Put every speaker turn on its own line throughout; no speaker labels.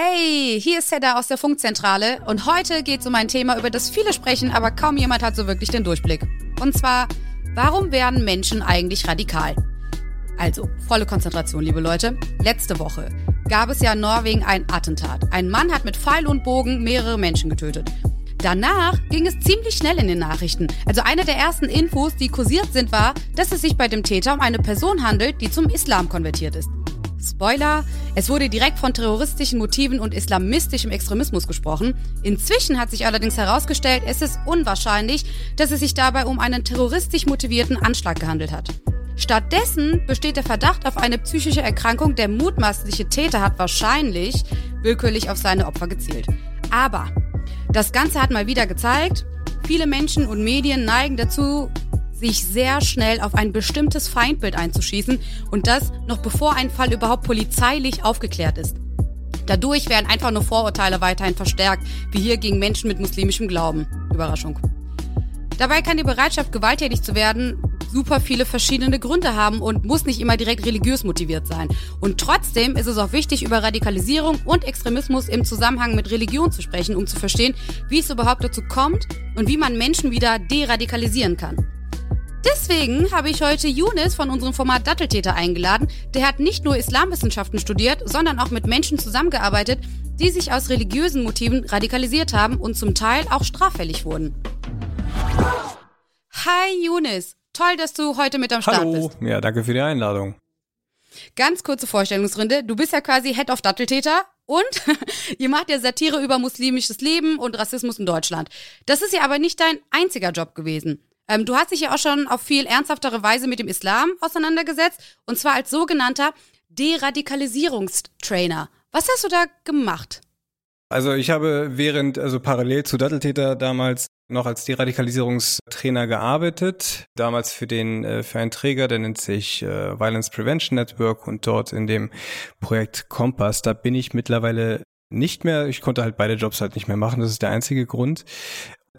Hey, hier ist Seda aus der Funkzentrale und heute geht es um ein Thema, über das viele sprechen, aber kaum jemand hat so wirklich den Durchblick. Und zwar, warum werden Menschen eigentlich radikal? Also, volle Konzentration, liebe Leute. Letzte Woche gab es ja in Norwegen ein Attentat. Ein Mann hat mit Pfeil und Bogen mehrere Menschen getötet. Danach ging es ziemlich schnell in den Nachrichten. Also eine der ersten Infos, die kursiert sind, war, dass es sich bei dem Täter um eine Person handelt, die zum Islam konvertiert ist. Spoiler, es wurde direkt von terroristischen Motiven und islamistischem Extremismus gesprochen. Inzwischen hat sich allerdings herausgestellt, es ist unwahrscheinlich, dass es sich dabei um einen terroristisch motivierten Anschlag gehandelt hat. Stattdessen besteht der Verdacht auf eine psychische Erkrankung. Der mutmaßliche Täter hat wahrscheinlich willkürlich auf seine Opfer gezielt. Aber das Ganze hat mal wieder gezeigt, viele Menschen und Medien neigen dazu, sich sehr schnell auf ein bestimmtes Feindbild einzuschießen und das noch bevor ein Fall überhaupt polizeilich aufgeklärt ist. Dadurch werden einfach nur Vorurteile weiterhin verstärkt, wie hier gegen Menschen mit muslimischem Glauben. Überraschung. Dabei kann die Bereitschaft, gewalttätig zu werden, super viele verschiedene Gründe haben und muss nicht immer direkt religiös motiviert sein. Und trotzdem ist es auch wichtig, über Radikalisierung und Extremismus im Zusammenhang mit Religion zu sprechen, um zu verstehen, wie es überhaupt dazu kommt und wie man Menschen wieder deradikalisieren kann. Deswegen habe ich heute Younes von unserem Format Datteltäter eingeladen. Der hat nicht nur Islamwissenschaften studiert, sondern auch mit Menschen zusammengearbeitet, die sich aus religiösen Motiven radikalisiert haben und zum Teil auch straffällig wurden. Hi Younes, toll, dass du heute mit am Start
Hallo.
bist.
Ja, danke für die Einladung.
Ganz kurze Vorstellungsrunde. Du bist ja quasi Head of Datteltäter und ihr macht ja Satire über muslimisches Leben und Rassismus in Deutschland. Das ist ja aber nicht dein einziger Job gewesen. Ähm, du hast dich ja auch schon auf viel ernsthaftere Weise mit dem Islam auseinandergesetzt und zwar als sogenannter Deradikalisierungstrainer. Was hast du da gemacht?
Also ich habe während, also parallel zu Datteltäter damals noch als Deradikalisierungstrainer gearbeitet, damals für den äh, für einen Träger, der nennt sich äh, Violence Prevention Network und dort in dem Projekt Kompass, da bin ich mittlerweile nicht mehr, ich konnte halt beide Jobs halt nicht mehr machen, das ist der einzige Grund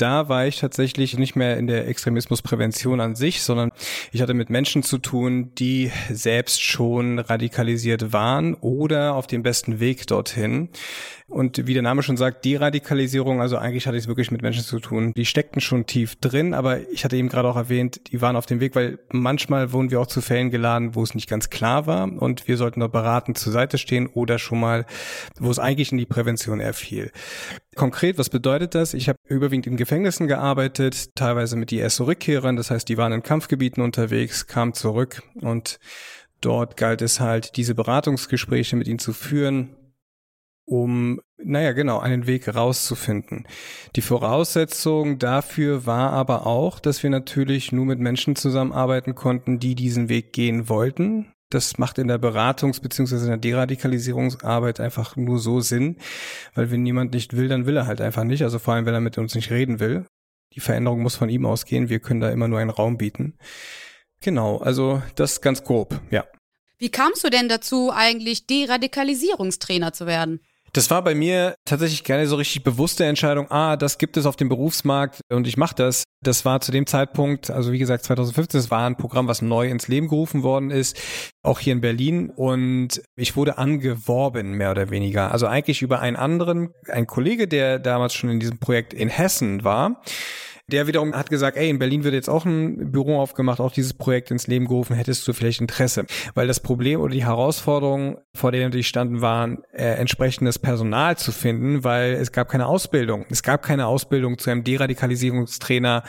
da war ich tatsächlich nicht mehr in der Extremismusprävention an sich, sondern ich hatte mit Menschen zu tun, die selbst schon radikalisiert waren oder auf dem besten Weg dorthin. Und wie der Name schon sagt, die Radikalisierung, also eigentlich hatte ich es wirklich mit Menschen zu tun. Die steckten schon tief drin, aber ich hatte eben gerade auch erwähnt, die waren auf dem Weg, weil manchmal wurden wir auch zu Fällen geladen, wo es nicht ganz klar war und wir sollten dort beratend zur Seite stehen oder schon mal, wo es eigentlich in die Prävention eher fiel. Konkret, was bedeutet das? Ich habe überwiegend in Gefängnissen gearbeitet, teilweise mit IS-Rückkehrern, das heißt, die waren in Kampfgebieten unterwegs, kamen zurück und dort galt es halt, diese Beratungsgespräche mit ihnen zu führen, um, naja, genau, einen Weg rauszufinden. Die Voraussetzung dafür war aber auch, dass wir natürlich nur mit Menschen zusammenarbeiten konnten, die diesen Weg gehen wollten. Das macht in der Beratungs- bzw. in der Deradikalisierungsarbeit einfach nur so Sinn, weil wenn niemand nicht will, dann will er halt einfach nicht. Also vor allem, wenn er mit uns nicht reden will. Die Veränderung muss von ihm ausgehen. Wir können da immer nur einen Raum bieten. Genau, also das ganz grob, ja.
Wie kamst du denn dazu, eigentlich Deradikalisierungstrainer zu werden?
Das war bei mir tatsächlich keine so richtig bewusste Entscheidung, ah, das gibt es auf dem Berufsmarkt und ich mache das. Das war zu dem Zeitpunkt, also wie gesagt 2015, das war ein Programm, was neu ins Leben gerufen worden ist, auch hier in Berlin und ich wurde angeworben, mehr oder weniger. Also eigentlich über einen anderen, ein Kollege, der damals schon in diesem Projekt in Hessen war der wiederum hat gesagt, ey, in Berlin wird jetzt auch ein Büro aufgemacht, auch dieses Projekt ins Leben gerufen, hättest du vielleicht Interesse? Weil das Problem oder die Herausforderung, vor denen die standen, waren, äh, entsprechendes Personal zu finden, weil es gab keine Ausbildung. Es gab keine Ausbildung zu einem Deradikalisierungstrainer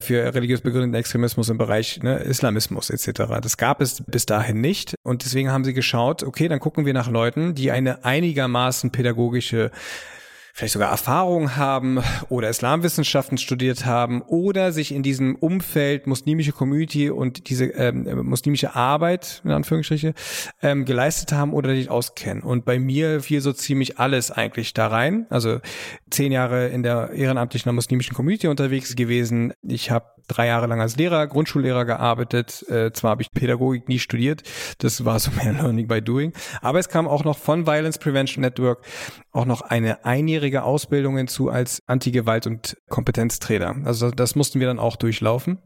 für religiös begründeten Extremismus im Bereich ne, Islamismus etc. Das gab es bis dahin nicht. Und deswegen haben sie geschaut, okay, dann gucken wir nach Leuten, die eine einigermaßen pädagogische vielleicht sogar Erfahrung haben oder Islamwissenschaften studiert haben oder sich in diesem Umfeld muslimische Community und diese ähm, muslimische Arbeit, in Anführungsstriche, ähm, geleistet haben oder sich auskennen. Und bei mir fiel so ziemlich alles eigentlich da rein. Also zehn Jahre in der ehrenamtlichen muslimischen Community unterwegs gewesen. Ich habe drei Jahre lang als Lehrer, Grundschullehrer gearbeitet. Äh, zwar habe ich Pädagogik nie studiert, das war so mehr Learning by Doing. Aber es kam auch noch von Violence Prevention Network auch noch eine einjährige Ausbildung hinzu als Anti-Gewalt- und Kompetenztrainer. Also das mussten wir dann auch durchlaufen.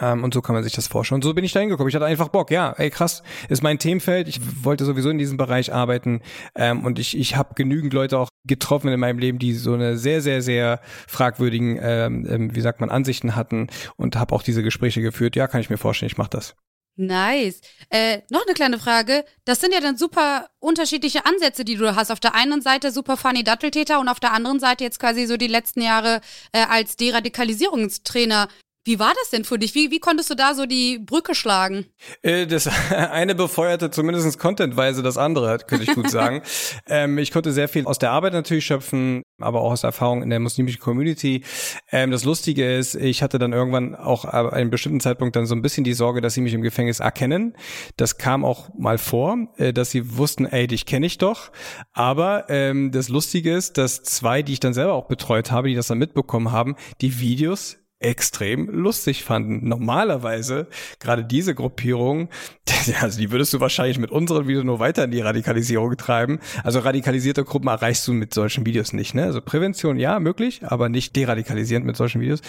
Ähm, und so kann man sich das vorstellen. Und so bin ich da hingekommen. Ich hatte einfach Bock, ja, ey krass, ist mein Themenfeld. Ich wollte sowieso in diesem Bereich arbeiten. Ähm, und ich, ich habe genügend Leute auch getroffen in meinem Leben, die so eine sehr, sehr, sehr fragwürdigen, ähm, ähm wie sagt man, Ansichten hatten und habe auch diese Gespräche geführt. Ja, kann ich mir vorstellen, ich mache das.
Nice. Äh, noch eine kleine Frage. Das sind ja dann super unterschiedliche Ansätze, die du hast. Auf der einen Seite super funny Datteltäter und auf der anderen Seite jetzt quasi so die letzten Jahre äh, als Deradikalisierungstrainer. Wie war das denn für dich? Wie, wie konntest du da so die Brücke schlagen?
Äh, das eine befeuerte zumindest contentweise das andere, könnte ich gut sagen. ähm, ich konnte sehr viel aus der Arbeit natürlich schöpfen, aber auch aus Erfahrung in der muslimischen Community. Ähm, das Lustige ist, ich hatte dann irgendwann auch an einem bestimmten Zeitpunkt dann so ein bisschen die Sorge, dass sie mich im Gefängnis erkennen. Das kam auch mal vor, äh, dass sie wussten, ey, dich kenne ich doch. Aber ähm, das Lustige ist, dass zwei, die ich dann selber auch betreut habe, die das dann mitbekommen haben, die Videos extrem lustig fanden. Normalerweise, gerade diese Gruppierung, also die würdest du wahrscheinlich mit unseren Videos nur weiter in die Radikalisierung treiben. Also radikalisierte Gruppen erreichst du mit solchen Videos nicht. Ne? Also Prävention ja, möglich, aber nicht deradikalisierend mit solchen Videos.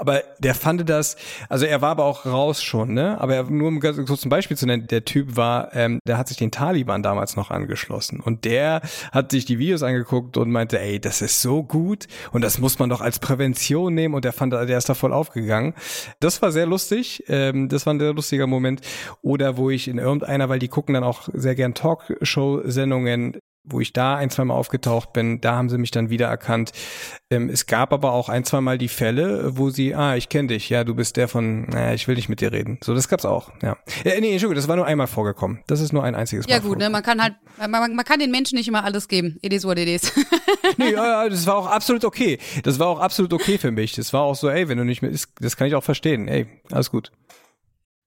Aber der fand das, also er war aber auch raus schon, ne? Aber er, nur um ganz kurz ein Beispiel zu nennen, der Typ war, ähm, der hat sich den Taliban damals noch angeschlossen und der hat sich die Videos angeguckt und meinte, ey, das ist so gut und das muss man doch als Prävention nehmen und der fand, der ist da voll aufgegangen. Das war sehr lustig, ähm, das war ein sehr lustiger Moment. Oder wo ich in irgendeiner, weil die gucken dann auch sehr gern Talkshow-Sendungen, wo ich da ein, zwei Mal aufgetaucht bin, da haben sie mich dann wieder erkannt. Ähm, es gab aber auch ein, zwei Mal die Fälle, wo sie, ah, ich kenne dich, ja, du bist der von, naja, ich will nicht mit dir reden. So, das gab's auch, ja. ja nee, Entschuldigung, das war nur einmal vorgekommen. Das ist nur ein einziges
Mal.
Ja
gut, ne, man kann halt, man, man, kann den Menschen nicht immer alles geben. It is what it is.
nee, ja, das war auch absolut okay. Das war auch absolut okay für mich. Das war auch so, ey, wenn du nicht mehr, das kann ich auch verstehen. Ey, alles gut.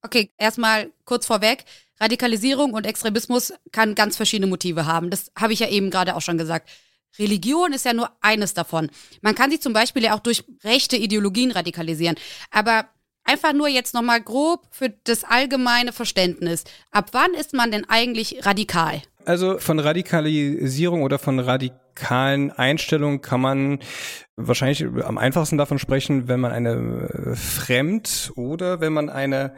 Okay, erstmal kurz vorweg. Radikalisierung und Extremismus kann ganz verschiedene Motive haben. Das habe ich ja eben gerade auch schon gesagt. Religion ist ja nur eines davon. Man kann sich zum Beispiel ja auch durch rechte Ideologien radikalisieren. Aber einfach nur jetzt nochmal grob für das allgemeine Verständnis. Ab wann ist man denn eigentlich radikal?
Also von Radikalisierung oder von radikalen Einstellungen kann man wahrscheinlich am einfachsten davon sprechen, wenn man eine äh, Fremd- oder wenn man eine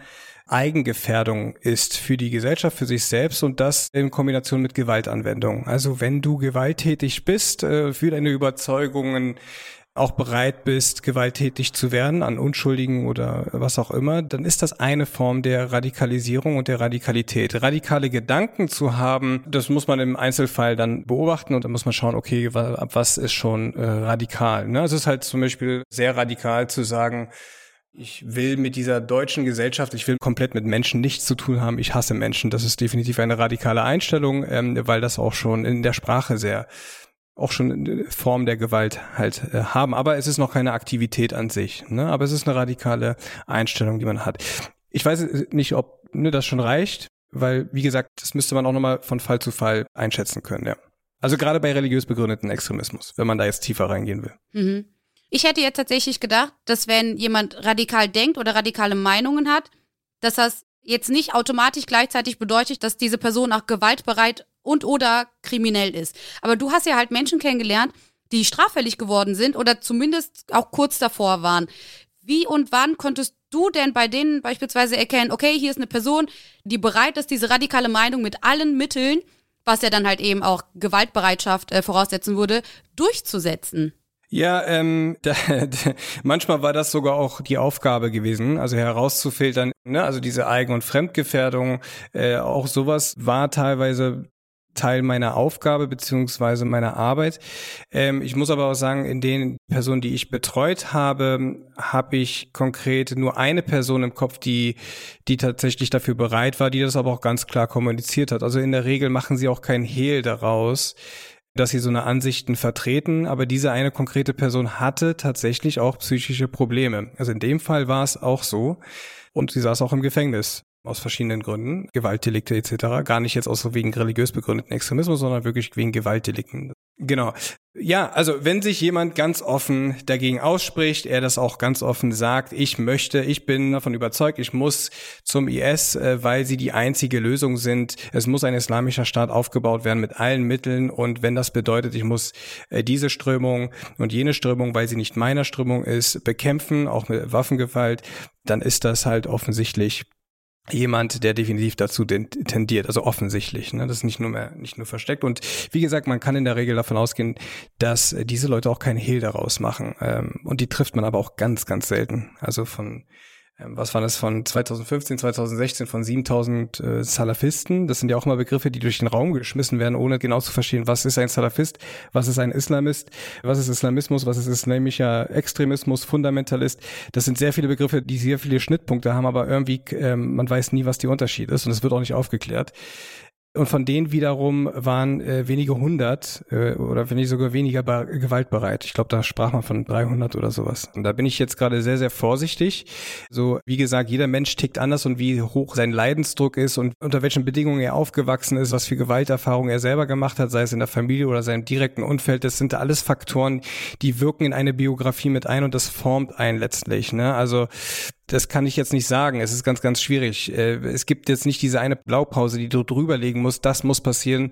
Eigengefährdung ist für die Gesellschaft, für sich selbst und das in Kombination mit Gewaltanwendung. Also wenn du gewalttätig bist, äh, für deine Überzeugungen auch bereit bist, gewalttätig zu werden an Unschuldigen oder was auch immer, dann ist das eine Form der Radikalisierung und der Radikalität. Radikale Gedanken zu haben, das muss man im Einzelfall dann beobachten und dann muss man schauen, okay, was ist schon äh, radikal. Ne? Es ist halt zum Beispiel sehr radikal zu sagen, ich will mit dieser deutschen Gesellschaft, ich will komplett mit Menschen nichts zu tun haben. Ich hasse Menschen. Das ist definitiv eine radikale Einstellung, ähm, weil das auch schon in der Sprache sehr auch schon Form der Gewalt halt äh, haben. Aber es ist noch keine Aktivität an sich. Ne? Aber es ist eine radikale Einstellung, die man hat. Ich weiß nicht, ob ne, das schon reicht, weil, wie gesagt, das müsste man auch nochmal von Fall zu Fall einschätzen können, ja. Also gerade bei religiös begründeten Extremismus, wenn man da jetzt tiefer reingehen will.
Mhm. Ich hätte jetzt tatsächlich gedacht, dass wenn jemand radikal denkt oder radikale Meinungen hat, dass das jetzt nicht automatisch gleichzeitig bedeutet, dass diese Person auch gewaltbereit und oder kriminell ist. Aber du hast ja halt Menschen kennengelernt, die straffällig geworden sind oder zumindest auch kurz davor waren. Wie und wann konntest du denn bei denen beispielsweise erkennen, okay, hier ist eine Person, die bereit ist, diese radikale Meinung mit allen Mitteln, was ja dann halt eben auch Gewaltbereitschaft äh, voraussetzen würde, durchzusetzen?
Ja, ähm, da, manchmal war das sogar auch die Aufgabe gewesen, also herauszufiltern, ne, also diese Eigen- und Fremdgefährdung, äh, auch sowas war teilweise Teil meiner Aufgabe beziehungsweise meiner Arbeit. Ähm, ich muss aber auch sagen, in den Personen, die ich betreut habe, habe ich konkret nur eine Person im Kopf, die, die tatsächlich dafür bereit war, die das aber auch ganz klar kommuniziert hat. Also in der Regel machen sie auch kein Hehl daraus, dass sie so eine Ansichten vertreten, aber diese eine konkrete Person hatte tatsächlich auch psychische Probleme. Also in dem Fall war es auch so. Und sie saß auch im Gefängnis aus verschiedenen Gründen, Gewaltdelikte etc. Gar nicht jetzt aus wegen religiös begründeten Extremismus, sondern wirklich wegen Gewaltdelikten. Genau. Ja, also wenn sich jemand ganz offen dagegen ausspricht, er das auch ganz offen sagt, ich möchte, ich bin davon überzeugt, ich muss zum IS, äh, weil sie die einzige Lösung sind. Es muss ein islamischer Staat aufgebaut werden mit allen Mitteln und wenn das bedeutet, ich muss äh, diese Strömung und jene Strömung, weil sie nicht meiner Strömung ist, bekämpfen, auch mit Waffengewalt, dann ist das halt offensichtlich jemand, der definitiv dazu tendiert, also offensichtlich. Ne? Das ist nicht nur mehr, nicht nur versteckt. Und wie gesagt, man kann in der Regel davon ausgehen, dass diese Leute auch keinen Hehl daraus machen. Ähm, und die trifft man aber auch ganz, ganz selten. Also von was war das von 2015, 2016 von 7000 äh, Salafisten. Das sind ja auch immer Begriffe, die durch den Raum geschmissen werden, ohne genau zu verstehen, was ist ein Salafist, was ist ein Islamist, was ist Islamismus, was ist islamischer Extremismus, Fundamentalist. Das sind sehr viele Begriffe, die sehr viele Schnittpunkte haben, aber irgendwie ähm, man weiß nie, was die Unterschied ist und es wird auch nicht aufgeklärt. Und von denen wiederum waren äh, wenige hundert äh, oder wenn nicht sogar weniger gewaltbereit. Ich glaube, da sprach man von 300 oder sowas. Und da bin ich jetzt gerade sehr, sehr vorsichtig. So, wie gesagt, jeder Mensch tickt anders und wie hoch sein Leidensdruck ist und unter welchen Bedingungen er aufgewachsen ist, was für Gewalterfahrungen er selber gemacht hat, sei es in der Familie oder seinem direkten Umfeld. Das sind alles Faktoren, die wirken in eine Biografie mit ein und das formt einen letztlich. Ne? Also das kann ich jetzt nicht sagen. Es ist ganz, ganz schwierig. Äh, es gibt jetzt nicht diese eine Blaupause, die du drüberlegen musst. Das muss passieren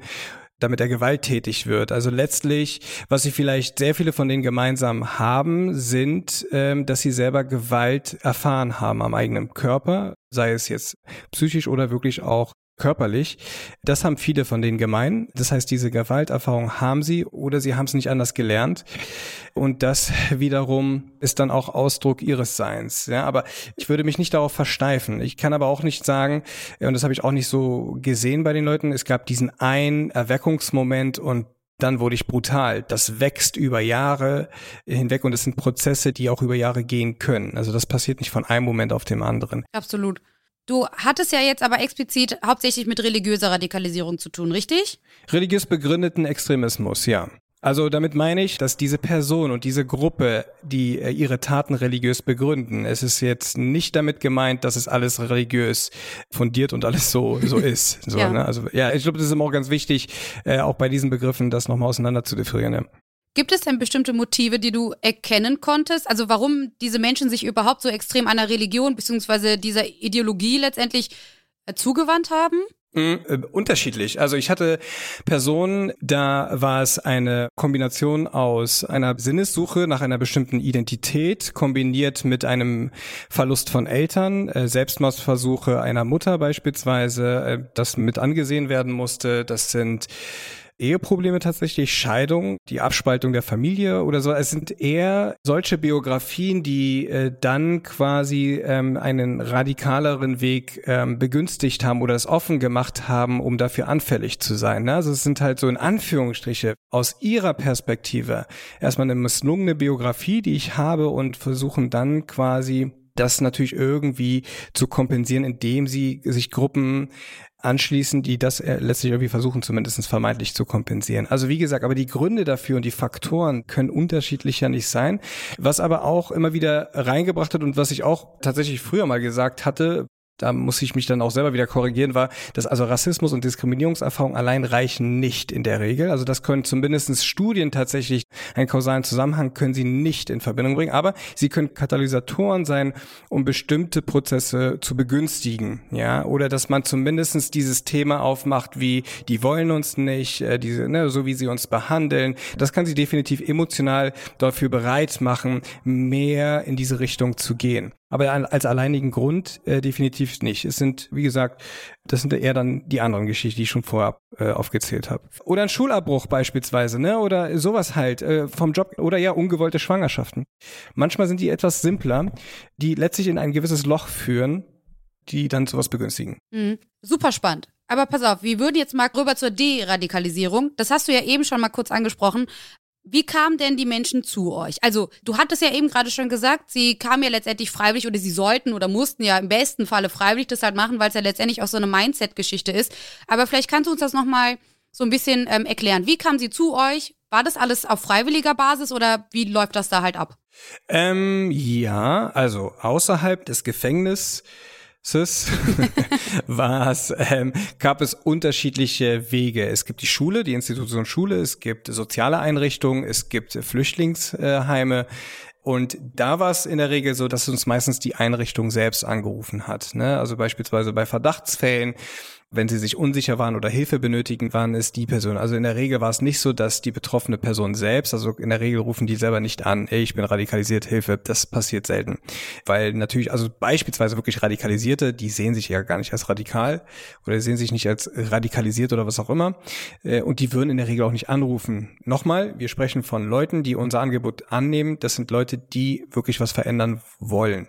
damit er gewalttätig wird. Also letztlich, was sie vielleicht sehr viele von denen gemeinsam haben, sind, ähm, dass sie selber Gewalt erfahren haben am eigenen Körper, sei es jetzt psychisch oder wirklich auch körperlich. Das haben viele von denen gemein. Das heißt, diese Gewalterfahrung haben sie oder sie haben es nicht anders gelernt. Und das wiederum ist dann auch Ausdruck ihres Seins. Ja, aber ich würde mich nicht darauf versteifen. Ich kann aber auch nicht sagen, und das habe ich auch nicht so gesehen bei den Leuten, es gab diesen einen Erweckungsmoment und dann wurde ich brutal. Das wächst über Jahre hinweg und es sind Prozesse, die auch über Jahre gehen können. Also das passiert nicht von einem Moment auf dem anderen.
Absolut. Du hattest ja jetzt aber explizit hauptsächlich mit religiöser Radikalisierung zu tun, richtig?
Religiös begründeten Extremismus, ja. Also damit meine ich, dass diese Person und diese Gruppe, die äh, ihre Taten religiös begründen, es ist jetzt nicht damit gemeint, dass es alles religiös fundiert und alles so so ist. So, ja. Ne? Also ja, ich glaube, das ist immer auch ganz wichtig, äh, auch bei diesen Begriffen das nochmal auseinander zu differieren. Ja.
Gibt es denn bestimmte Motive, die du erkennen konntest? Also warum diese Menschen sich überhaupt so extrem einer Religion bzw. dieser Ideologie letztendlich äh, zugewandt haben?
Mhm, äh, unterschiedlich. Also ich hatte Personen, da war es eine Kombination aus einer Sinnessuche nach einer bestimmten Identität, kombiniert mit einem Verlust von Eltern, äh, Selbstmordversuche einer Mutter beispielsweise, das mit angesehen werden musste. Das sind Eheprobleme tatsächlich, Scheidung, die Abspaltung der Familie oder so. Es sind eher solche Biografien, die äh, dann quasi ähm, einen radikaleren Weg ähm, begünstigt haben oder es offen gemacht haben, um dafür anfällig zu sein. Ne? Also es sind halt so in Anführungsstriche aus ihrer Perspektive erstmal eine misslungene Biografie, die ich habe und versuchen dann quasi das natürlich irgendwie zu kompensieren, indem sie sich Gruppen anschließen, die das äh, letztlich irgendwie versuchen, zumindest vermeintlich zu kompensieren. Also wie gesagt, aber die Gründe dafür und die Faktoren können unterschiedlicher nicht sein. Was aber auch immer wieder reingebracht hat und was ich auch tatsächlich früher mal gesagt hatte, da muss ich mich dann auch selber wieder korrigieren, war, dass also Rassismus und Diskriminierungserfahrung allein reichen nicht in der Regel. Also das können zumindest Studien tatsächlich, einen kausalen Zusammenhang können sie nicht in Verbindung bringen, aber sie können Katalysatoren sein, um bestimmte Prozesse zu begünstigen, ja, oder dass man zumindestens dieses Thema aufmacht, wie die wollen uns nicht, äh, diese, ne, so wie sie uns behandeln. Das kann sie definitiv emotional dafür bereit machen, mehr in diese Richtung zu gehen. Aber als alleinigen Grund äh, definitiv nicht. Es sind, wie gesagt, das sind eher dann die anderen Geschichten, die ich schon vorab äh, aufgezählt habe. Oder ein Schulabbruch beispielsweise, ne? Oder sowas halt äh, vom Job oder ja ungewollte Schwangerschaften. Manchmal sind die etwas simpler, die letztlich in ein gewisses Loch führen, die dann sowas begünstigen.
Mhm. Super spannend. Aber pass auf, wir würden jetzt mal rüber zur Deradikalisierung. Das hast du ja eben schon mal kurz angesprochen. Wie kamen denn die Menschen zu euch? Also, du hattest ja eben gerade schon gesagt, sie kamen ja letztendlich freiwillig oder sie sollten oder mussten ja im besten Falle freiwillig das halt machen, weil es ja letztendlich auch so eine Mindset-Geschichte ist. Aber vielleicht kannst du uns das nochmal so ein bisschen ähm, erklären. Wie kamen sie zu euch? War das alles auf freiwilliger Basis oder wie läuft das da halt ab?
Ähm, ja, also außerhalb des Gefängnisses was ähm, gab es unterschiedliche Wege. Es gibt die Schule, die Institution Schule, es gibt soziale Einrichtungen, es gibt Flüchtlingsheime. Und da war es in der Regel so, dass uns meistens die Einrichtung selbst angerufen hat. Ne? Also beispielsweise bei Verdachtsfällen wenn sie sich unsicher waren oder Hilfe benötigen, waren es die Personen. Also in der Regel war es nicht so, dass die betroffene Person selbst, also in der Regel rufen die selber nicht an, ey, ich bin radikalisiert, Hilfe. Das passiert selten. Weil natürlich, also beispielsweise wirklich Radikalisierte, die sehen sich ja gar nicht als radikal oder sehen sich nicht als radikalisiert oder was auch immer. Äh, und die würden in der Regel auch nicht anrufen. Nochmal, wir sprechen von Leuten, die unser Angebot annehmen. Das sind Leute, die wirklich was verändern wollen.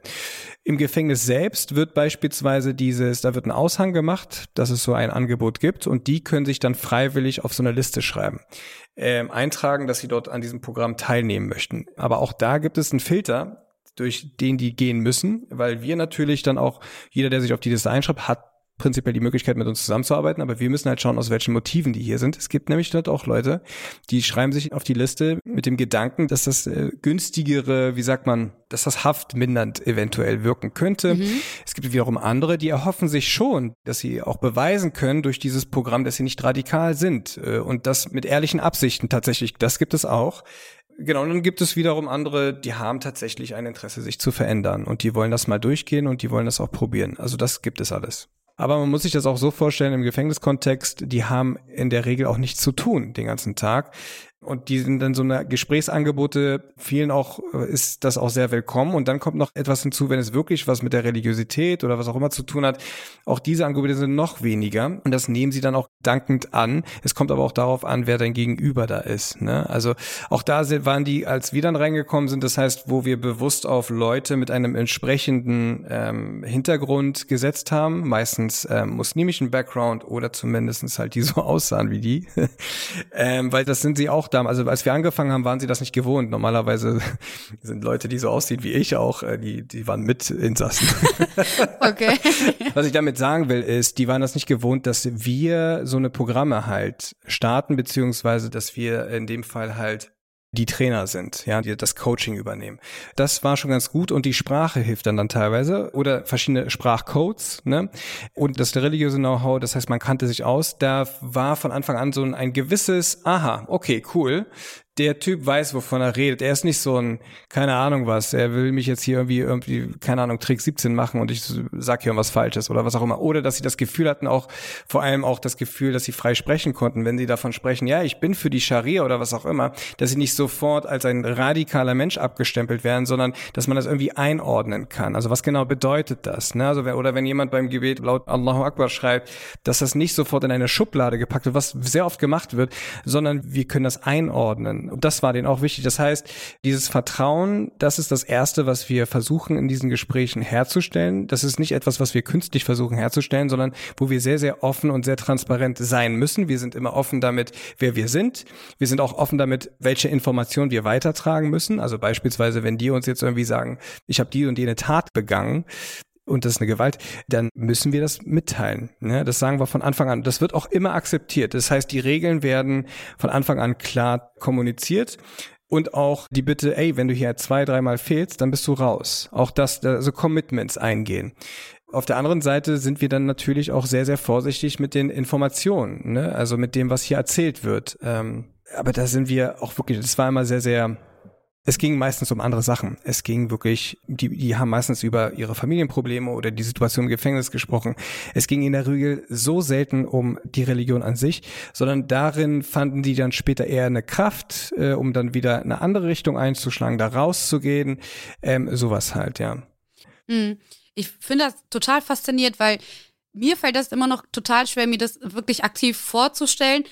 Im Gefängnis selbst wird beispielsweise dieses, da wird ein Aushang gemacht, dass es so ein Angebot gibt und die können sich dann freiwillig auf so eine Liste schreiben, ähm, eintragen, dass sie dort an diesem Programm teilnehmen möchten. Aber auch da gibt es einen Filter, durch den die gehen müssen, weil wir natürlich dann auch, jeder, der sich auf die Liste einschreibt, hat prinzipiell die Möglichkeit, mit uns zusammenzuarbeiten, aber wir müssen halt schauen, aus welchen Motiven die hier sind. Es gibt nämlich dort auch Leute, die schreiben sich auf die Liste mit dem Gedanken, dass das äh, günstigere, wie sagt man, dass das haftmindernd eventuell wirken könnte. Mhm. Es gibt wiederum andere, die erhoffen sich schon, dass sie auch beweisen können durch dieses Programm, dass sie nicht radikal sind äh, und das mit ehrlichen Absichten tatsächlich, das gibt es auch. Genau, und dann gibt es wiederum andere, die haben tatsächlich ein Interesse, sich zu verändern und die wollen das mal durchgehen und die wollen das auch probieren. Also das gibt es alles. Aber man muss sich das auch so vorstellen im Gefängniskontext, die haben in der Regel auch nichts zu tun den ganzen Tag. Und die sind dann so eine Gesprächsangebote, vielen auch äh, ist das auch sehr willkommen. Und dann kommt noch etwas hinzu, wenn es wirklich was mit der Religiosität oder was auch immer zu tun hat. Auch diese Angebote sind noch weniger. Und das nehmen sie dann auch dankend an. Es kommt aber auch darauf an, wer dein Gegenüber da ist. Ne? Also auch da waren die, als wir dann reingekommen sind, das heißt, wo wir bewusst auf Leute mit einem entsprechenden ähm, Hintergrund gesetzt haben, meistens ähm, muslimischen Background oder zumindestens halt die so aussahen wie die. ähm, weil das sind sie auch da, also als wir angefangen haben, waren sie das nicht gewohnt. Normalerweise sind Leute, die so aussehen wie ich auch, äh, die, die waren mit Insassen. okay. Was ich damit sagen will, ist, die waren das nicht gewohnt, dass wir so eine Programme halt starten, beziehungsweise, dass wir in dem Fall halt die Trainer sind, ja, die das Coaching übernehmen. Das war schon ganz gut und die Sprache hilft dann dann teilweise oder verschiedene Sprachcodes, ne? Und das religiöse Know-how, das heißt, man kannte sich aus, da war von Anfang an so ein, ein gewisses, aha, okay, cool, der Typ weiß, wovon er redet. Er ist nicht so ein, keine Ahnung was, er will mich jetzt hier irgendwie, irgendwie, keine Ahnung, Trick 17 machen und ich sag hier was Falsches oder was auch immer. Oder dass sie das Gefühl hatten, auch, vor allem auch das Gefühl, dass sie frei sprechen konnten, wenn sie davon sprechen, ja, ich bin für die Scharia oder was auch immer, dass sie nicht sofort als ein radikaler Mensch abgestempelt werden, sondern dass man das irgendwie einordnen kann. Also was genau bedeutet das? Ne? Also, oder wenn jemand beim Gebet laut Allahu Akbar schreibt, dass das nicht sofort in eine Schublade gepackt wird, was sehr oft gemacht wird, sondern wir können das einordnen. Und das war denen auch wichtig. Das heißt, dieses Vertrauen, das ist das Erste, was wir versuchen in diesen Gesprächen herzustellen. Das ist nicht etwas, was wir künstlich versuchen herzustellen, sondern wo wir sehr, sehr offen und sehr transparent sein müssen. Wir sind immer offen damit, wer wir sind. Wir sind auch offen damit, welche Informationen wir weitertragen müssen. Also beispielsweise, wenn die uns jetzt irgendwie sagen, ich habe die und jene Tat begangen, und das ist eine Gewalt, dann müssen wir das mitteilen. Ne? Das sagen wir von Anfang an. Das wird auch immer akzeptiert. Das heißt, die Regeln werden von Anfang an klar kommuniziert. Und auch die Bitte, ey, wenn du hier zwei, dreimal fehlst, dann bist du raus. Auch das, also Commitments eingehen. Auf der anderen Seite sind wir dann natürlich auch sehr, sehr vorsichtig mit den Informationen, ne? also mit dem, was hier erzählt wird. Ähm, aber da sind wir auch wirklich, das war immer sehr, sehr es ging meistens um andere Sachen. Es ging wirklich, die, die haben meistens über ihre Familienprobleme oder die Situation im Gefängnis gesprochen. Es ging in der Regel so selten um die Religion an sich, sondern darin fanden die dann später eher eine Kraft, äh, um dann wieder eine andere Richtung einzuschlagen, da rauszugehen. Ähm, sowas halt, ja.
Hm. Ich finde das total fasziniert, weil mir fällt das immer noch total schwer, mir das wirklich aktiv vorzustellen.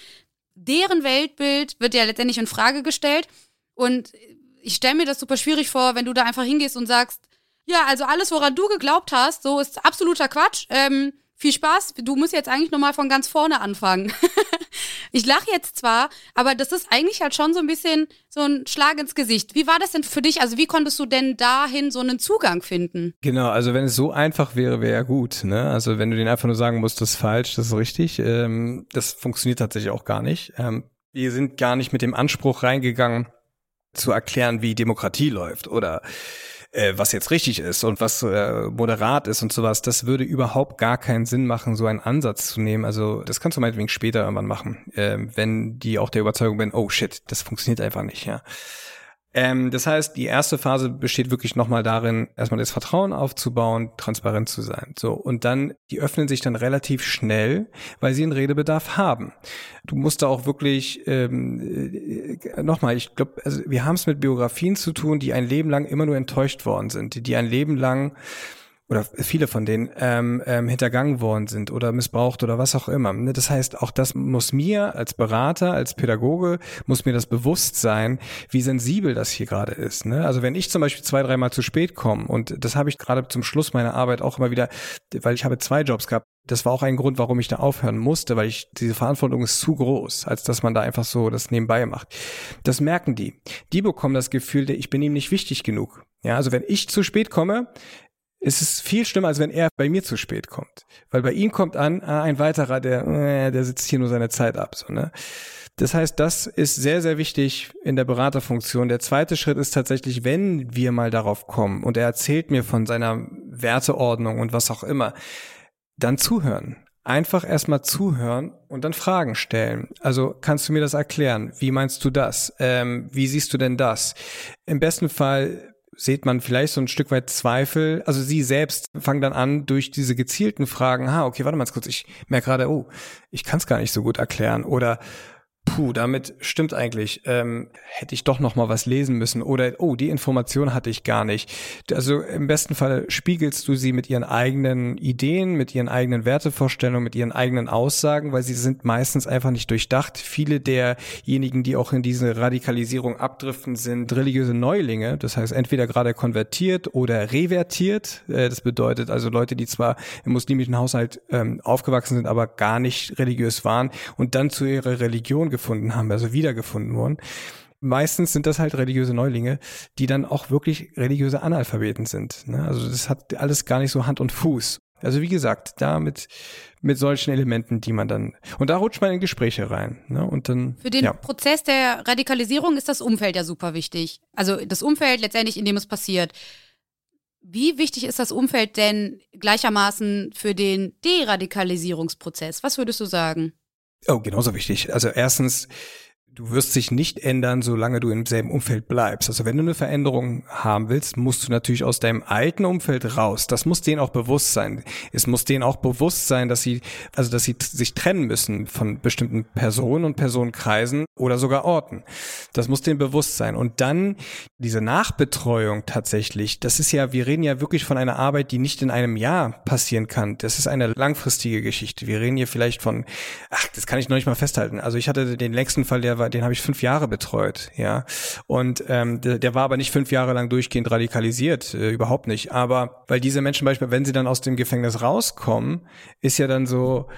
Deren Weltbild wird ja letztendlich in Frage gestellt. Und ich stelle mir das super schwierig vor, wenn du da einfach hingehst und sagst, ja, also alles, woran du geglaubt hast, so ist absoluter Quatsch. Ähm, viel Spaß. Du musst jetzt eigentlich nochmal von ganz vorne anfangen. ich lache jetzt zwar, aber das ist eigentlich halt schon so ein bisschen so ein Schlag ins Gesicht. Wie war das denn für dich? Also wie konntest du denn dahin so einen Zugang finden?
Genau, also wenn es so einfach wäre, wäre ja gut. Ne? Also wenn du den einfach nur sagen musst, das ist falsch, das ist richtig, ähm, das funktioniert tatsächlich auch gar nicht. Ähm, wir sind gar nicht mit dem Anspruch reingegangen, zu erklären, wie Demokratie läuft oder äh, was jetzt richtig ist und was äh, moderat ist und sowas, das würde überhaupt gar keinen Sinn machen, so einen Ansatz zu nehmen. Also das kannst du meinetwegen später irgendwann machen, äh, wenn die auch der Überzeugung bin, oh shit, das funktioniert einfach nicht, ja. Ähm, das heißt, die erste Phase besteht wirklich nochmal darin, erstmal das Vertrauen aufzubauen, transparent zu sein. So. Und dann, die öffnen sich dann relativ schnell, weil sie einen Redebedarf haben. Du musst da auch wirklich, ähm, äh, nochmal, ich glaube, also wir haben es mit Biografien zu tun, die ein Leben lang immer nur enttäuscht worden sind, die, die ein Leben lang oder viele von denen ähm, ähm, hintergangen worden sind oder missbraucht oder was auch immer. Ne, das heißt, auch das muss mir als Berater, als Pädagoge, muss mir das bewusst sein, wie sensibel das hier gerade ist. Ne? Also wenn ich zum Beispiel zwei, dreimal zu spät komme und das habe ich gerade zum Schluss meiner Arbeit auch immer wieder, weil ich habe zwei Jobs gehabt, das war auch ein Grund, warum ich da aufhören musste, weil ich diese Verantwortung ist zu groß, als dass man da einfach so das nebenbei macht. Das merken die. Die bekommen das Gefühl, ich bin ihm nicht wichtig genug. Ja, also wenn ich zu spät komme, ist es viel schlimmer, als wenn er bei mir zu spät kommt. Weil bei ihm kommt an, ah, ein weiterer, der, äh, der sitzt hier nur seine Zeit ab. So, ne? Das heißt, das ist sehr, sehr wichtig in der Beraterfunktion. Der zweite Schritt ist tatsächlich, wenn wir mal darauf kommen und er erzählt mir von seiner Werteordnung und was auch immer, dann zuhören. Einfach erstmal zuhören und dann Fragen stellen. Also kannst du mir das erklären? Wie meinst du das? Ähm, wie siehst du denn das? Im besten Fall sieht man vielleicht so ein Stück weit Zweifel. Also sie selbst fangen dann an, durch diese gezielten Fragen, ha, okay, warte mal kurz, ich merke gerade, oh, ich kann es gar nicht so gut erklären. Oder puh, damit stimmt eigentlich, ähm, hätte ich doch noch mal was lesen müssen oder oh, die Information hatte ich gar nicht. Also im besten Fall spiegelst du sie mit ihren eigenen Ideen, mit ihren eigenen Wertevorstellungen, mit ihren eigenen Aussagen, weil sie sind meistens einfach nicht durchdacht. Viele derjenigen, die auch in diese Radikalisierung abdriften, sind religiöse Neulinge, das heißt entweder gerade konvertiert oder revertiert. Äh, das bedeutet also Leute, die zwar im muslimischen Haushalt ähm, aufgewachsen sind, aber gar nicht religiös waren und dann zu ihrer Religion gefunden haben, also wiedergefunden wurden. Meistens sind das halt religiöse Neulinge, die dann auch wirklich religiöse Analphabeten sind. Ne? Also das hat alles gar nicht so Hand und Fuß. Also wie gesagt, da mit, mit solchen Elementen, die man dann, und da rutscht man in Gespräche rein. Ne? Und dann,
Für den
ja.
Prozess der Radikalisierung ist das Umfeld ja super wichtig. Also das Umfeld letztendlich, in dem es passiert. Wie wichtig ist das Umfeld denn gleichermaßen für den Deradikalisierungsprozess? Was würdest du sagen?
Oh, genauso wichtig. Also erstens, du wirst dich nicht ändern, solange du im selben Umfeld bleibst. Also wenn du eine Veränderung haben willst, musst du natürlich aus deinem alten Umfeld raus. Das muss denen auch bewusst sein. Es muss denen auch bewusst sein, dass sie, also dass sie sich trennen müssen von bestimmten Personen und Personenkreisen oder sogar Orten. Das muss denen bewusst sein. Und dann diese Nachbetreuung tatsächlich, das ist ja, wir reden ja wirklich von einer Arbeit, die nicht in einem Jahr passieren kann. Das ist eine langfristige Geschichte. Wir reden hier vielleicht von, ach, das kann ich noch nicht mal festhalten. Also ich hatte den längsten Fall, der war, den habe ich fünf Jahre betreut, ja. Und ähm, der, der war aber nicht fünf Jahre lang durchgehend radikalisiert, äh, überhaupt nicht. Aber weil diese Menschen beispielsweise, wenn sie dann aus dem Gefängnis rauskommen, ist ja dann so,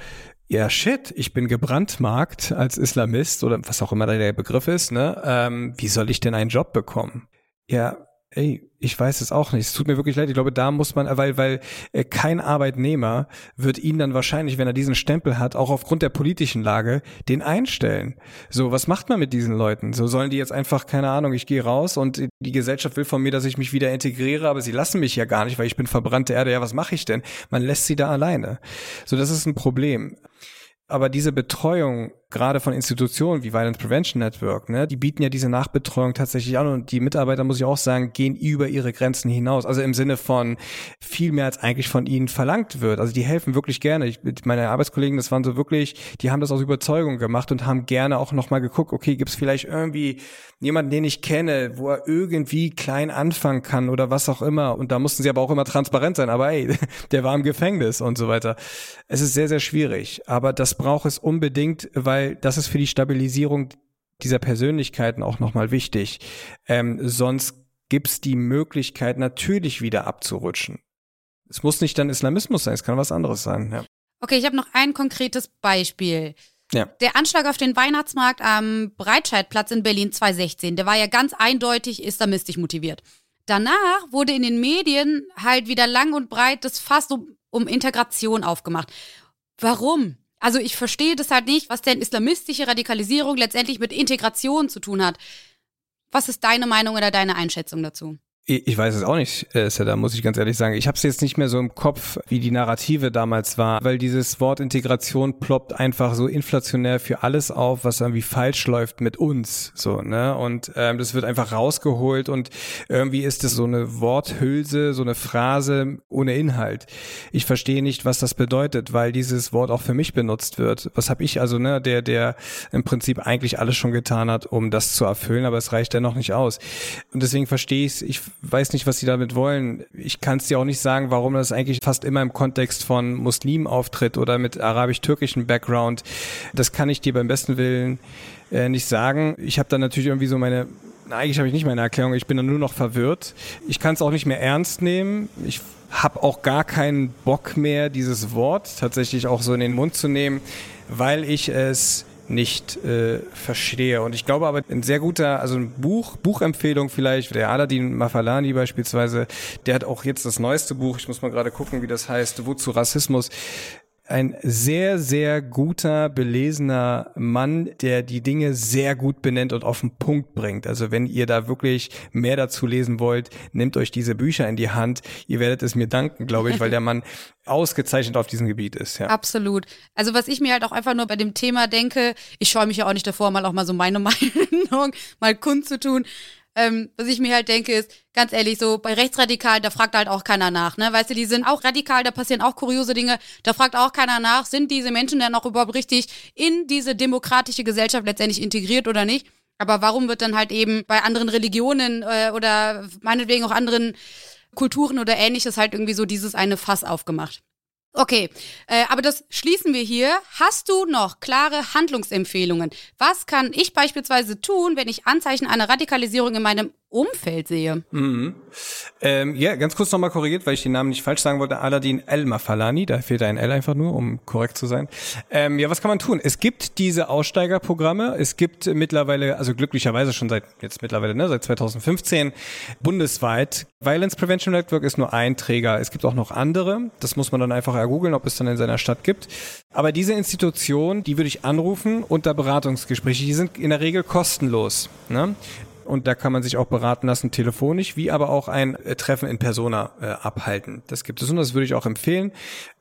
ja, shit, ich bin gebrandmarkt als Islamist oder was auch immer der Begriff ist, ne? Ähm, wie soll ich denn einen Job bekommen? Ja, ey, ich weiß es auch nicht. Es tut mir wirklich leid. Ich glaube, da muss man, weil, weil äh, kein Arbeitnehmer wird ihn dann wahrscheinlich, wenn er diesen Stempel hat, auch aufgrund der politischen Lage, den einstellen. So, was macht man mit diesen Leuten? So sollen die jetzt einfach, keine Ahnung, ich gehe raus und die Gesellschaft will von mir, dass ich mich wieder integriere, aber sie lassen mich ja gar nicht, weil ich bin verbrannte Erde. Ja, was mache ich denn? Man lässt sie da alleine. So, das ist ein Problem. Aber diese Betreuung gerade von Institutionen wie Violence Prevention Network, ne, die bieten ja diese Nachbetreuung tatsächlich an und die Mitarbeiter, muss ich auch sagen, gehen über ihre Grenzen hinaus. Also im Sinne von viel mehr als eigentlich von ihnen verlangt wird. Also die helfen wirklich gerne. Ich, meine Arbeitskollegen, das waren so wirklich, die haben das aus Überzeugung gemacht und haben gerne auch nochmal geguckt, okay, gibt es vielleicht irgendwie jemanden, den ich kenne, wo er irgendwie klein anfangen kann oder was auch immer. Und da mussten sie aber auch immer transparent sein. Aber ey, der war im Gefängnis und so weiter. Es ist sehr, sehr schwierig. Aber das braucht es unbedingt, weil weil das ist für die Stabilisierung dieser Persönlichkeiten auch nochmal wichtig. Ähm, sonst gibt's die Möglichkeit, natürlich wieder abzurutschen. Es muss nicht dann Islamismus sein, es kann was anderes sein. Ja.
Okay, ich habe noch ein konkretes Beispiel.
Ja.
Der Anschlag auf den Weihnachtsmarkt am Breitscheidplatz in Berlin 2016, der war ja ganz eindeutig islamistisch motiviert. Danach wurde in den Medien halt wieder lang und breit das Fass um, um Integration aufgemacht. Warum? Also ich verstehe das halt nicht, was denn islamistische Radikalisierung letztendlich mit Integration zu tun hat. Was ist deine Meinung oder deine Einschätzung dazu?
Ich weiß es auch nicht, äh, da muss ich ganz ehrlich sagen. Ich habe es jetzt nicht mehr so im Kopf, wie die Narrative damals war, weil dieses Wort Integration ploppt einfach so inflationär für alles auf, was irgendwie falsch läuft mit uns, so ne. Und ähm, das wird einfach rausgeholt und irgendwie ist es so eine Worthülse, so eine Phrase ohne Inhalt. Ich verstehe nicht, was das bedeutet, weil dieses Wort auch für mich benutzt wird. Was habe ich also ne, der der im Prinzip eigentlich alles schon getan hat, um das zu erfüllen, aber es reicht ja noch nicht aus. Und deswegen verstehe ich ich weiß nicht, was sie damit wollen. Ich kann es dir auch nicht sagen, warum das eigentlich fast immer im Kontext von Muslimen auftritt oder mit arabisch-türkischen Background. Das kann ich dir beim besten Willen äh, nicht sagen. Ich habe dann natürlich irgendwie so meine eigentlich habe ich nicht meine Erklärung, ich bin dann nur noch verwirrt. Ich kann es auch nicht mehr ernst nehmen. Ich habe auch gar keinen Bock mehr, dieses Wort tatsächlich auch so in den Mund zu nehmen, weil ich es nicht äh, verstehe. Und ich glaube aber, ein sehr guter, also ein Buch, Buchempfehlung vielleicht, der Aladin Mafalani beispielsweise, der hat auch jetzt das neueste Buch, ich muss mal gerade gucken, wie das heißt, Wozu Rassismus, ein sehr, sehr guter, belesener Mann, der die Dinge sehr gut benennt und auf den Punkt bringt. Also wenn ihr da wirklich mehr dazu lesen wollt, nehmt euch diese Bücher in die Hand. Ihr werdet es mir danken, glaube ich, weil der Mann ausgezeichnet auf diesem Gebiet ist. Ja.
Absolut. Also was ich mir halt auch einfach nur bei dem Thema denke, ich scheue mich ja auch nicht davor, mal auch mal so meine Meinung mal kundzutun. Ähm, was ich mir halt denke, ist, ganz ehrlich, so bei Rechtsradikalen, da fragt halt auch keiner nach, ne? Weißt du, die sind auch radikal, da passieren auch kuriose Dinge, da fragt auch keiner nach, sind diese Menschen dann auch überhaupt richtig in diese demokratische Gesellschaft letztendlich integriert oder nicht? Aber warum wird dann halt eben bei anderen Religionen äh, oder meinetwegen auch anderen Kulturen oder ähnliches halt irgendwie so dieses eine Fass aufgemacht? Okay, äh, aber das schließen wir hier. Hast du noch klare Handlungsempfehlungen? Was kann ich beispielsweise tun, wenn ich Anzeichen einer Radikalisierung in meinem Umfeld sehe.
Mhm. Ähm, ja, ganz kurz nochmal korrigiert, weil ich den Namen nicht falsch sagen wollte. Aladin El Mafalani, da fehlt ein L einfach nur, um korrekt zu sein. Ähm, ja, was kann man tun? Es gibt diese Aussteigerprogramme. Es gibt mittlerweile, also glücklicherweise schon seit jetzt mittlerweile, ne, seit 2015 bundesweit. Violence Prevention Network ist nur ein Träger. Es gibt auch noch andere. Das muss man dann einfach ergoogeln, ob es dann in seiner Stadt gibt. Aber diese Institution, die würde ich anrufen unter Beratungsgespräche. Die sind in der Regel kostenlos. Ne? Und da kann man sich auch beraten lassen, telefonisch, wie aber auch ein äh, Treffen in Persona äh, abhalten. Das gibt es und das würde ich auch empfehlen.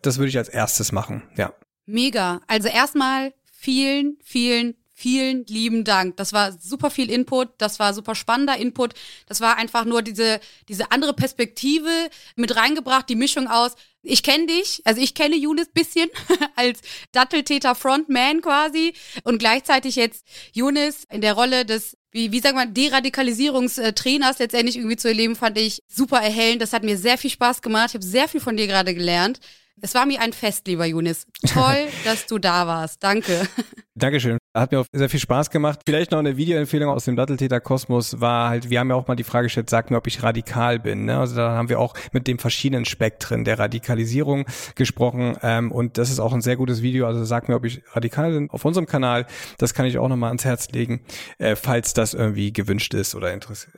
Das würde ich als erstes machen, ja.
Mega. Also erstmal vielen, vielen, vielen lieben Dank. Das war super viel Input, das war super spannender Input. Das war einfach nur diese, diese andere Perspektive mit reingebracht, die Mischung aus, ich kenne dich, also ich kenne Younes bisschen als Datteltäter Frontman quasi und gleichzeitig jetzt Younes in der Rolle des wie, wie sagt man, Deradikalisierungstrainers letztendlich irgendwie zu erleben, fand ich super erhellend. Das hat mir sehr viel Spaß gemacht. Ich habe sehr viel von dir gerade gelernt. Es war mir ein Fest, lieber Junis. Toll, dass du da warst. Danke.
Dankeschön. Hat mir auch sehr viel Spaß gemacht. Vielleicht noch eine Videoempfehlung aus dem Datteltäter Kosmos war halt, wir haben ja auch mal die Frage gestellt, sag mir, ob ich radikal bin. Ne? Also da haben wir auch mit den verschiedenen Spektren der Radikalisierung gesprochen. Ähm, und das ist auch ein sehr gutes Video. Also sag mir, ob ich radikal bin auf unserem Kanal. Das kann ich auch nochmal ans Herz legen, äh, falls das irgendwie gewünscht ist oder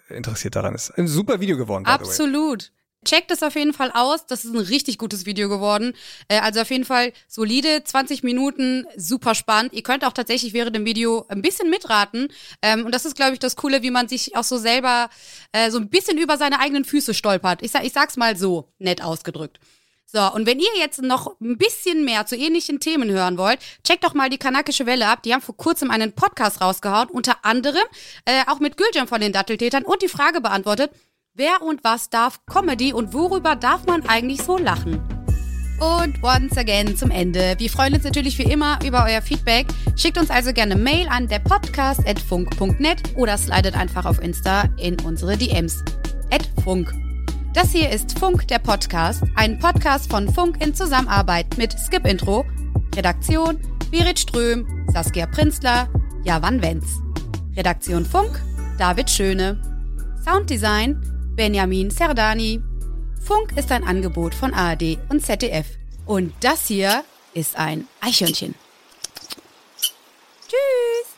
interessiert daran ist. Ein super Video geworden.
Absolut. Checkt es auf jeden Fall aus. Das ist ein richtig gutes Video geworden. Äh, also auf jeden Fall solide, 20 Minuten, super spannend. Ihr könnt auch tatsächlich während dem Video ein bisschen mitraten. Ähm, und das ist, glaube ich, das Coole, wie man sich auch so selber äh, so ein bisschen über seine eigenen Füße stolpert. Ich, sag, ich sag's mal so, nett ausgedrückt. So, und wenn ihr jetzt noch ein bisschen mehr zu ähnlichen Themen hören wollt, checkt doch mal die Kanakische Welle ab. Die haben vor kurzem einen Podcast rausgehauen, unter anderem äh, auch mit Gülcan von den Datteltätern und die Frage beantwortet, Wer und was darf Comedy und worüber darf man eigentlich so lachen? Und once again zum Ende. Wir freuen uns natürlich wie immer über euer Feedback. Schickt uns also gerne Mail an der podcast.funk.net oder slidet einfach auf Insta in unsere DMs. At Funk. Das hier ist Funk, der Podcast, ein Podcast von Funk in Zusammenarbeit mit Skip Intro, Redaktion Berit Ström, Saskia Prinzler, Javan Wenz. Redaktion Funk, David Schöne. Sounddesign Benjamin Serdani. Funk ist ein Angebot von ARD und ZDF. Und das hier ist ein Eichhörnchen. Tschüss.